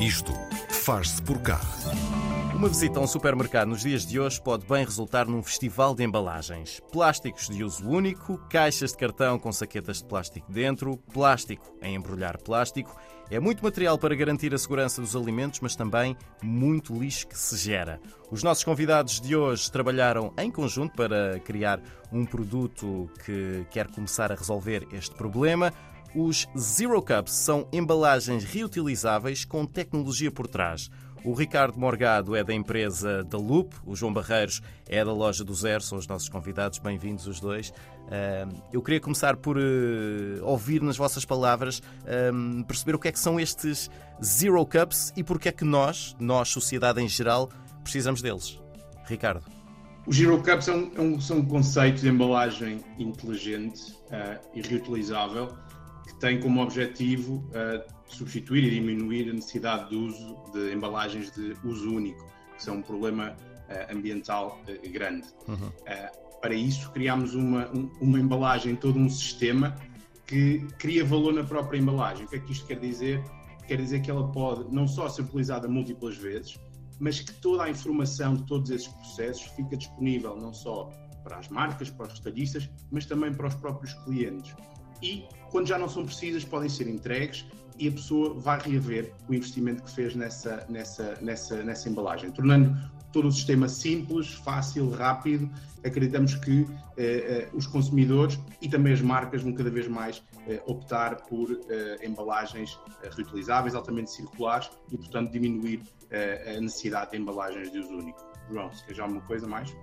Isto faz-se por cá. Uma visita a um supermercado nos dias de hoje pode bem resultar num festival de embalagens. Plásticos de uso único, caixas de cartão com saquetas de plástico dentro, plástico em embrulhar plástico. É muito material para garantir a segurança dos alimentos, mas também muito lixo que se gera. Os nossos convidados de hoje trabalharam em conjunto para criar um produto que quer começar a resolver este problema. Os Zero Cups são embalagens reutilizáveis com tecnologia por trás. O Ricardo Morgado é da empresa da Loop, o João Barreiros é da loja do Zero, são os nossos convidados, bem-vindos os dois. Eu queria começar por eh, ouvir nas vossas palavras, perceber o que é que são estes Zero Cups e porque é que nós, nós, sociedade em geral, precisamos deles. Ricardo. Os Zero Cups são, é são conceitos de embalagem inteligente uh, e reutilizável que tem como objetivo uh, substituir e diminuir a necessidade de uso de embalagens de uso único, que são um problema uh, ambiental uh, grande. Uhum. para isso, criámos uma, um, uma embalagem, todo um sistema que cria valor na própria embalagem. O que é que isto quer dizer? Quer dizer que ela pode não só ser utilizada múltiplas vezes, mas que toda a informação de todos esses processos fica disponível não só para as marcas, para os retalhistas, mas também para os próprios clientes e, quando já não são precisas, podem ser entregues e a pessoa vai reaver o investimento que fez nessa, nessa, nessa, nessa embalagem, tornando todo o sistema simples, fácil, rápido. Acreditamos que eh, eh, os consumidores e também as marcas vão cada vez mais eh, optar por eh, embalagens eh, reutilizáveis, altamente circulares e, portanto, diminuir eh, a necessidade de embalagens de uso único. João, se quer já alguma coisa mais?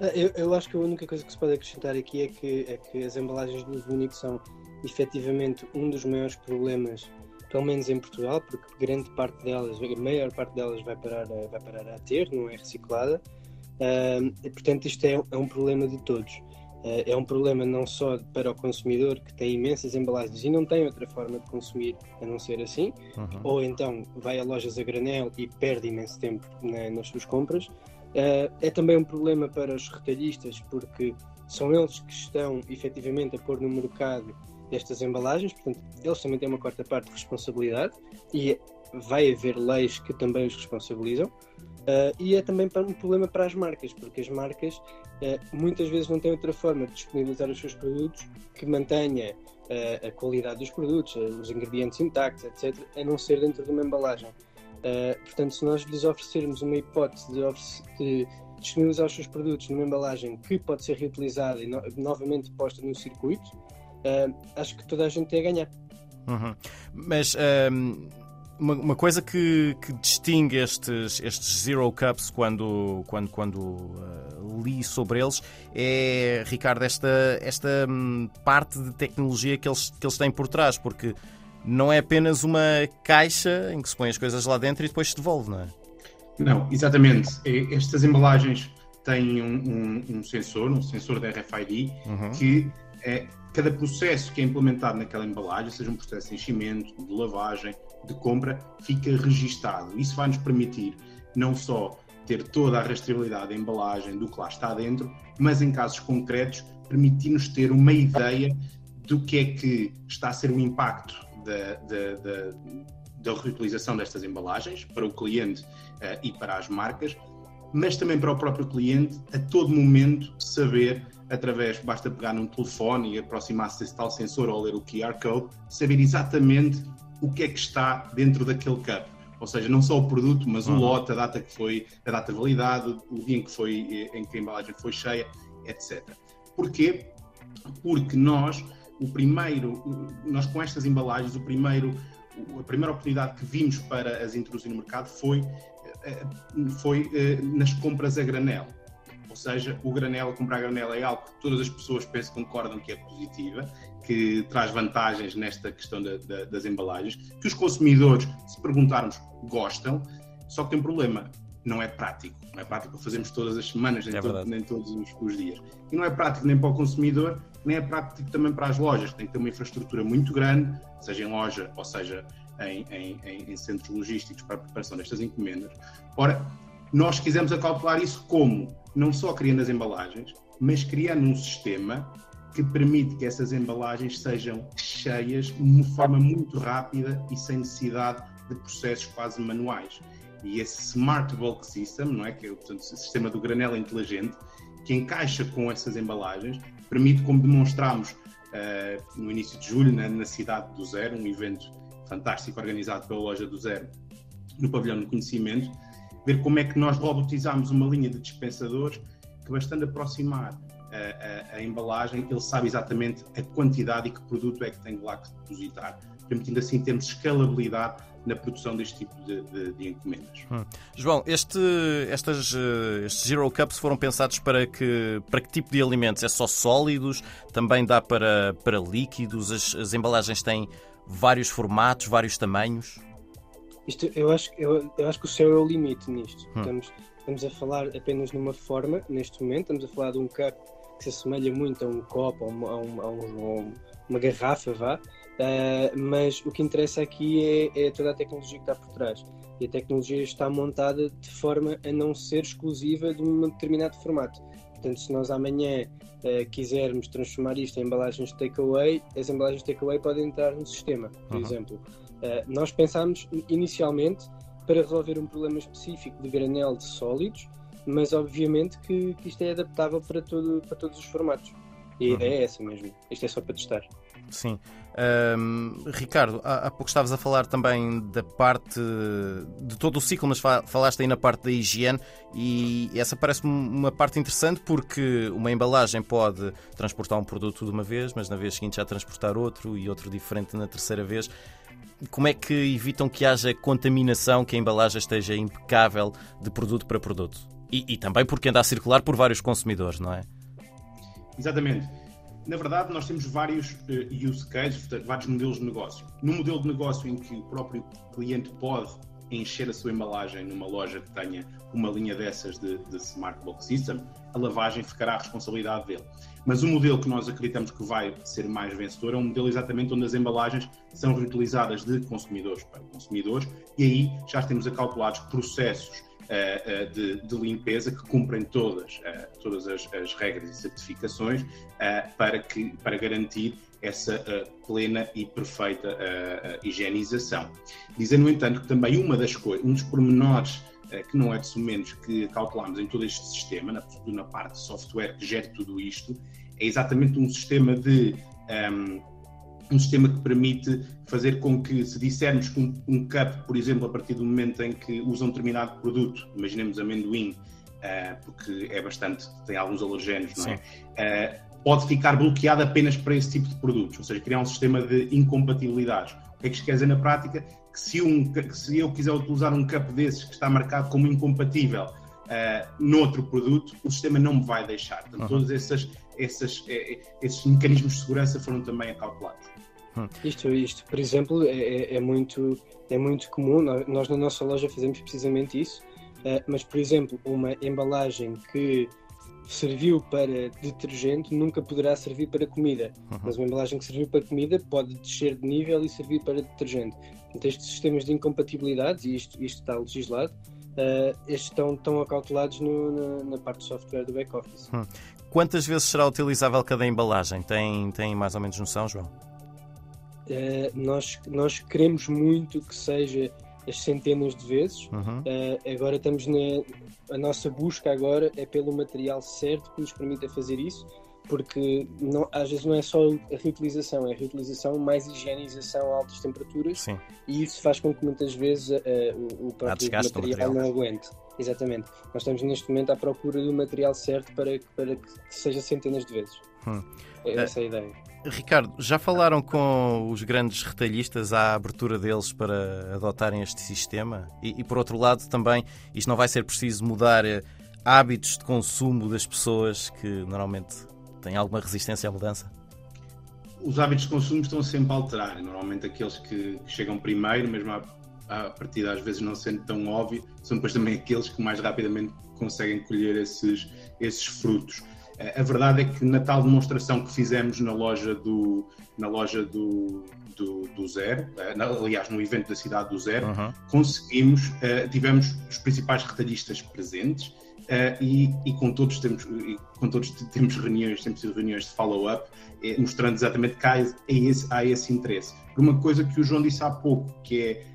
Ah, eu, eu, acho que a única coisa que se pode acrescentar aqui é que, é que as embalagens de uso único são efetivamente um dos maiores problemas, pelo menos em Portugal, porque grande parte delas, a maior parte delas vai parar a, vai parar a ter, não é reciclada. Uh, e, portanto, isto é, é, um problema de todos. Uh, é um problema não só para o consumidor, que tem imensas embalagens e não tem outra forma de consumir a não ser assim, uhum. ou então vai a lojas a granel e perde imenso tempo na, nas suas compras. Uh, é também um problema para os retalhistas, porque são eles que estão efetivamente a pôr no mercado estas embalagens, portanto, eles também têm uma quarta parte de responsabilidade e vai haver leis que também os responsabilizam. Uh, e é também um problema para as marcas, porque as marcas uh, muitas vezes não têm outra forma de disponibilizar os seus produtos que mantenha uh, a qualidade dos produtos, os ingredientes intactos, etc., a não ser dentro de uma embalagem. Portanto, se nós lhes oferecermos uma hipótese de, de, disponibilizar os seus produtos numa embalagem que pode ser reutilizada e no novamente posta no circuito, uh, acho que toda a gente tem a ganhar. Uhum. Mas um, uma, uma, coisa que, que, distingue estes, estes Zero Cups quando, quando, quando uh, li sobre eles é, Ricardo, esta, esta um, parte de tecnologia que eles, que eles têm por trás, porque não é apenas uma caixa em que se põe as coisas lá dentro e depois se devolve, não é? Não, exatamente. Estas embalagens têm um, um, um sensor, um sensor da RFID, uhum. que é cada processo que é implementado naquela embalagem, seja um processo de enchimento, de lavagem, de compra, fica registado. Isso vai nos permitir não só ter toda a rastreabilidade da embalagem, do que lá está dentro, mas em casos concretos, permitir-nos ter uma ideia do que é que está a ser o impacto da, da, da, da reutilização destas embalagens para o cliente uh, e para as marcas, mas também para o próprio cliente, a todo momento saber, através, basta pegar num telefone e aproximar-se desse tal sensor ou ler o QR Code, saber exatamente o que é que está dentro daquele cup. Ou seja, não só o produto, mas o uhum. lote, a data que foi, a data validade, o dia em que, foi, em que a embalagem foi cheia, etc. Porquê? Porque nós o primeiro, nós com estas embalagens, o primeiro, a primeira oportunidade que vimos para as introduzir no mercado foi, eh, foi eh, nas compras a granel. Ou seja, o granel, comprar a granel é algo que todas as pessoas pensam concordam que é positiva, que traz vantagens nesta questão da, da, das embalagens, que os consumidores, se perguntarmos, gostam, só que tem um problema não é prático. Não é prático fazermos todas as semanas, nem, é todo, nem todos os, os, dias. E não é prático nem para o consumidor, nem é prático também para as lojas, que têm que ter uma infraestrutura muito grande, seja em loja ou seja em, em, em centros logísticos para a preparação destas encomendas. Ora, nós quisemos calcular isso como? Não só criando as embalagens, mas criando um sistema que permite que essas embalagens sejam cheias de uma forma muito rápida e sem necessidade de processos quase manuais. E esse Smart Bulk System, não é? que é portanto, o sistema do granel inteligente, que encaixa com essas embalagens, permite, como demonstramos uh, no início de julho, na, na, cidade do Zero, um evento fantástico organizado pela loja do Zero, no pavilhão do conhecimento, ver como é que nós robotizamos uma linha de dispensadores que, bastando aproximar a, a, a, embalagem, ele sabe exatamente a quantidade e que produto é que tem lá que depositar, permitindo assim termos escalabilidade na produção deste tipo de, de, de encomendas. Hum. João, este, estas, eh, estes Zero Cups foram pensados para que, para que tipo de alimentos? É só sólidos? Também dá para, para líquidos? As, as embalagens têm vários formatos, vários tamanhos? Isto, eu, acho, eu, eu acho que o céu é o limite nisto. Hum. Estamos, estamos a falar apenas numa forma, neste momento, estamos a falar de um cup que se assemelha muito a um copo, a uma, a uma, a uma, uma garrafa, vá, uh, mas o que interessa aqui é, é, toda a tecnologia que está por trás. E a tecnologia está montada de forma a não ser exclusiva de um determinado formato. Portanto, se nós amanhã uh, quisermos transformar isto em embalagens takeaway, as embalagens takeaway podem entrar no sistema, por uhum. exemplo. Uh, nós pensámos inicialmente para resolver um problema específico de granel de sólidos, mas obviamente que, que isto é adaptável para, todo, para todos os formatos. E a uhum. ideia é essa mesmo. Isto é só para testar. Sim. Um, Ricardo, há, há, pouco estavas a falar também da parte de todo o ciclo, mas falaste aí na parte da higiene e essa parece-me uma parte interessante porque uma embalagem pode transportar um produto de uma vez, mas na vez seguinte já transportar outro e outro diferente na terceira vez. Como é que evitam que haja contaminação, que a embalagem esteja impecável de produto para produto? E, e também porque anda a circular por vários consumidores, não é? Exatamente. Na verdade, nós temos vários uh, use cases, vários modelos de negócio. No modelo de negócio em que o próprio cliente pode encher a sua embalagem numa loja que tenha uma linha dessas de, de Smart Box System, a lavagem ficará à responsabilidade dele. Mas o modelo que nós acreditamos que vai ser mais vencedor é um modelo exatamente onde as embalagens são reutilizadas de consumidores para consumidores e aí já temos acautelados processos eh, eh, de, de, limpeza que cumprem todas, eh, todas as, as regras e certificações para, que, para garantir essa plena e perfeita higienização. Dizer, no entanto, que também uma das coisas, um dos pormenores que não é de sumenos que cautelamos em todo este sistema, na, na parte de software que gera tudo isto, é exatamente um sistema de um, ehm, um sistema que permite fazer com que, se dissermos que um, um, cup, por exemplo, a partir do momento em que usa um determinado produto, imaginemos amendoim, uh, porque é bastante, tem alguns alergénios, não é? Uh, pode ficar bloqueado apenas para esse tipo de produtos, ou seja, criar um sistema de incompatibilidades. O que é que isto quer dizer na prática? Que se, um, que se eu quiser utilizar um cup desses que está marcado como incompatível uh, noutro produto, o sistema não me vai deixar. Portanto, uhum. todos esses, esses, esses mecanismos de segurança foram também acautelados. Hum. Isto, isto, por exemplo, é, é, é, muito, é muito comum. Nós na nossa loja fazemos precisamente isso. Uh, mas, por exemplo, uma embalagem que serviu para detergente nunca poderá servir para comida. Uhum. Mas uma embalagem que serviu para comida pode descer de nível e servir para detergente. Então, estes sistemas de incompatibilidades, e isto, isto está legislado, uh, estes estão, estão acautelados no, na, na, parte de software do back-office. Hum. Quantas vezes será utilizável cada embalagem? Tem, tem mais ou menos noção, João? Uh, nós, nós queremos muito que seja as centenas de vezes. Uhum. Uh, agora estamos na. A nossa busca agora é pelo material certo que nos permita fazer isso, porque não, às vezes não é só a reutilização, é a reutilização mais higienização a altas temperaturas Sim. e isso faz com que muitas vezes uh, o, o próprio material, material, não aguente. Exatamente. Nós estamos neste momento à procura do material certo para, para que seja centenas de vezes. Hum. É essa é a ideia. Ricardo, já falaram com os grandes retalhistas à abertura deles para adotarem este sistema? E, e, por outro lado, também, isto não vai ser preciso mudar eh, hábitos de consumo das pessoas que normalmente têm alguma resistência à mudança? Os hábitos de consumo estão sempre a alterar. Normalmente, aqueles que, que chegam primeiro, mesmo a, a partir às vezes não sendo tão óbvio, são depois também aqueles que mais rapidamente conseguem colher esses, esses frutos. A verdade é que na tal demonstração que fizemos na loja do, na loja do, do, do Zero, eh, aliás, no evento da cidade do Zero, uhum. conseguimos, uh, tivemos os principais retalhistas presentes Uh, e, e, com todos temos com todos temos reuniões, temos tido reuniões de follow-up, eh, mostrando exatamente que há esse, há esse interesse. Por uma coisa que o João disse há pouco, que é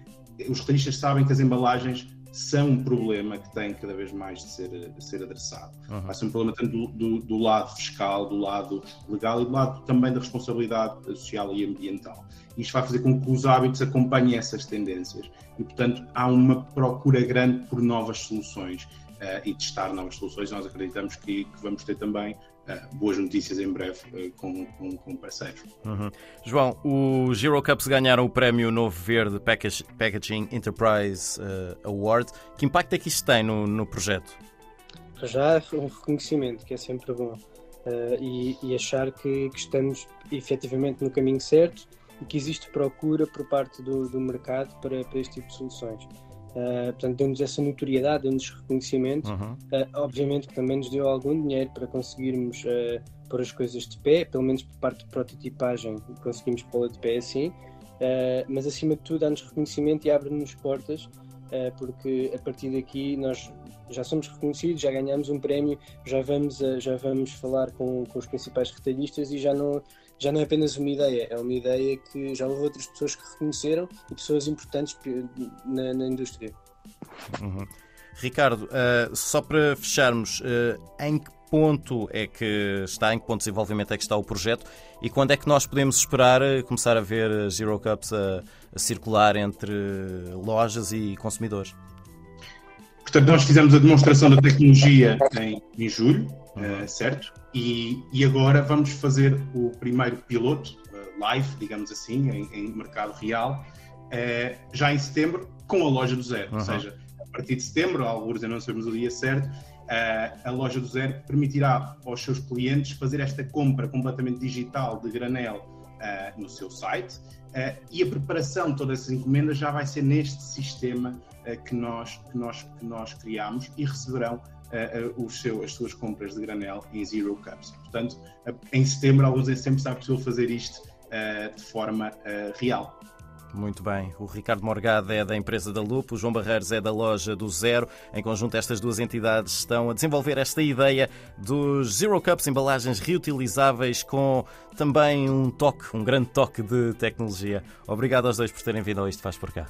os retalhistas sabem que as embalagens são um problema que tem cada vez mais de ser, de ser adressado. Uhum. Vai ser um problema tanto do, do, do, lado fiscal, do lado legal e do lado também da responsabilidade social e ambiental. Isto vai fazer com que os hábitos acompanhem essas tendências e, portanto, há uma procura grande por novas soluções uh, e testar novas soluções. Nós acreditamos que, que vamos ter também uh, boas notícias em breve uh, com, com, com, parceiros. Uhum. João, os Eurocups ganharam o prémio Novo Verde Packaging Enterprise Award. Que impacto é que isto tem no, no projeto? Já um reconhecimento, que é sempre bom. E, e, achar que, que estamos efetivamente no caminho certo e que existe procura por parte do, do mercado para, para este tipo de soluções. Uh, portanto, deu-nos essa notoriedade, deu-nos reconhecimento. Uhum. Uh, obviamente que também nos deu algum dinheiro para conseguirmos uh, pôr as coisas de pé, pelo menos por parte de prototipagem, conseguimos pô-la de pé assim. mas acima de tudo, dá-nos reconhecimento e abre-nos portas, porque a partir daqui nós já somos reconhecidos, já ganhamos um prémio, já vamos, já vamos falar com, com os principais retalhistas e já não já não é apenas uma ideia, é uma ideia que já houve outras pessoas que reconheceram e pessoas importantes na, na indústria. Uhum. Ricardo, uh, só para fecharmos, uh, em que ponto é que está, em que ponto de desenvolvimento é que está o projeto e quando é que nós podemos esperar uh, começar a ver Zero Cups a, a circular entre lojas e consumidores? Portanto, nós fizemos a demonstração da tecnologia em, em julho, uhum. uh, certo? E, e, agora vamos fazer o primeiro piloto, uh, live, digamos assim, em, em mercado real, uh, já em setembro, com a loja do zero. Uhum. Ou seja, a partir de setembro, alguns ainda não sabemos o dia certo, a loja do zero permitirá aos seus clientes fazer esta compra completamente digital de granel no seu site e a preparação de todas essas encomendas já vai ser neste sistema que, nós, que, nós, que nós criamos e receberão uh, seu, as suas compras de granel em Zero Cups. Portanto, em setembro, alguns em setembro está possível fazer isto uh, de forma real. Muito bem. O Ricardo Morgado é da empresa da Lupo, o João Barreiros é da loja do Zero. Em conjunto, estas duas entidades estão a desenvolver esta ideia dos Zero Cups, embalagens reutilizáveis com também um toque, um grande toque de tecnologia. Obrigado aos dois por terem vindo ao Isto Faz Por Cá.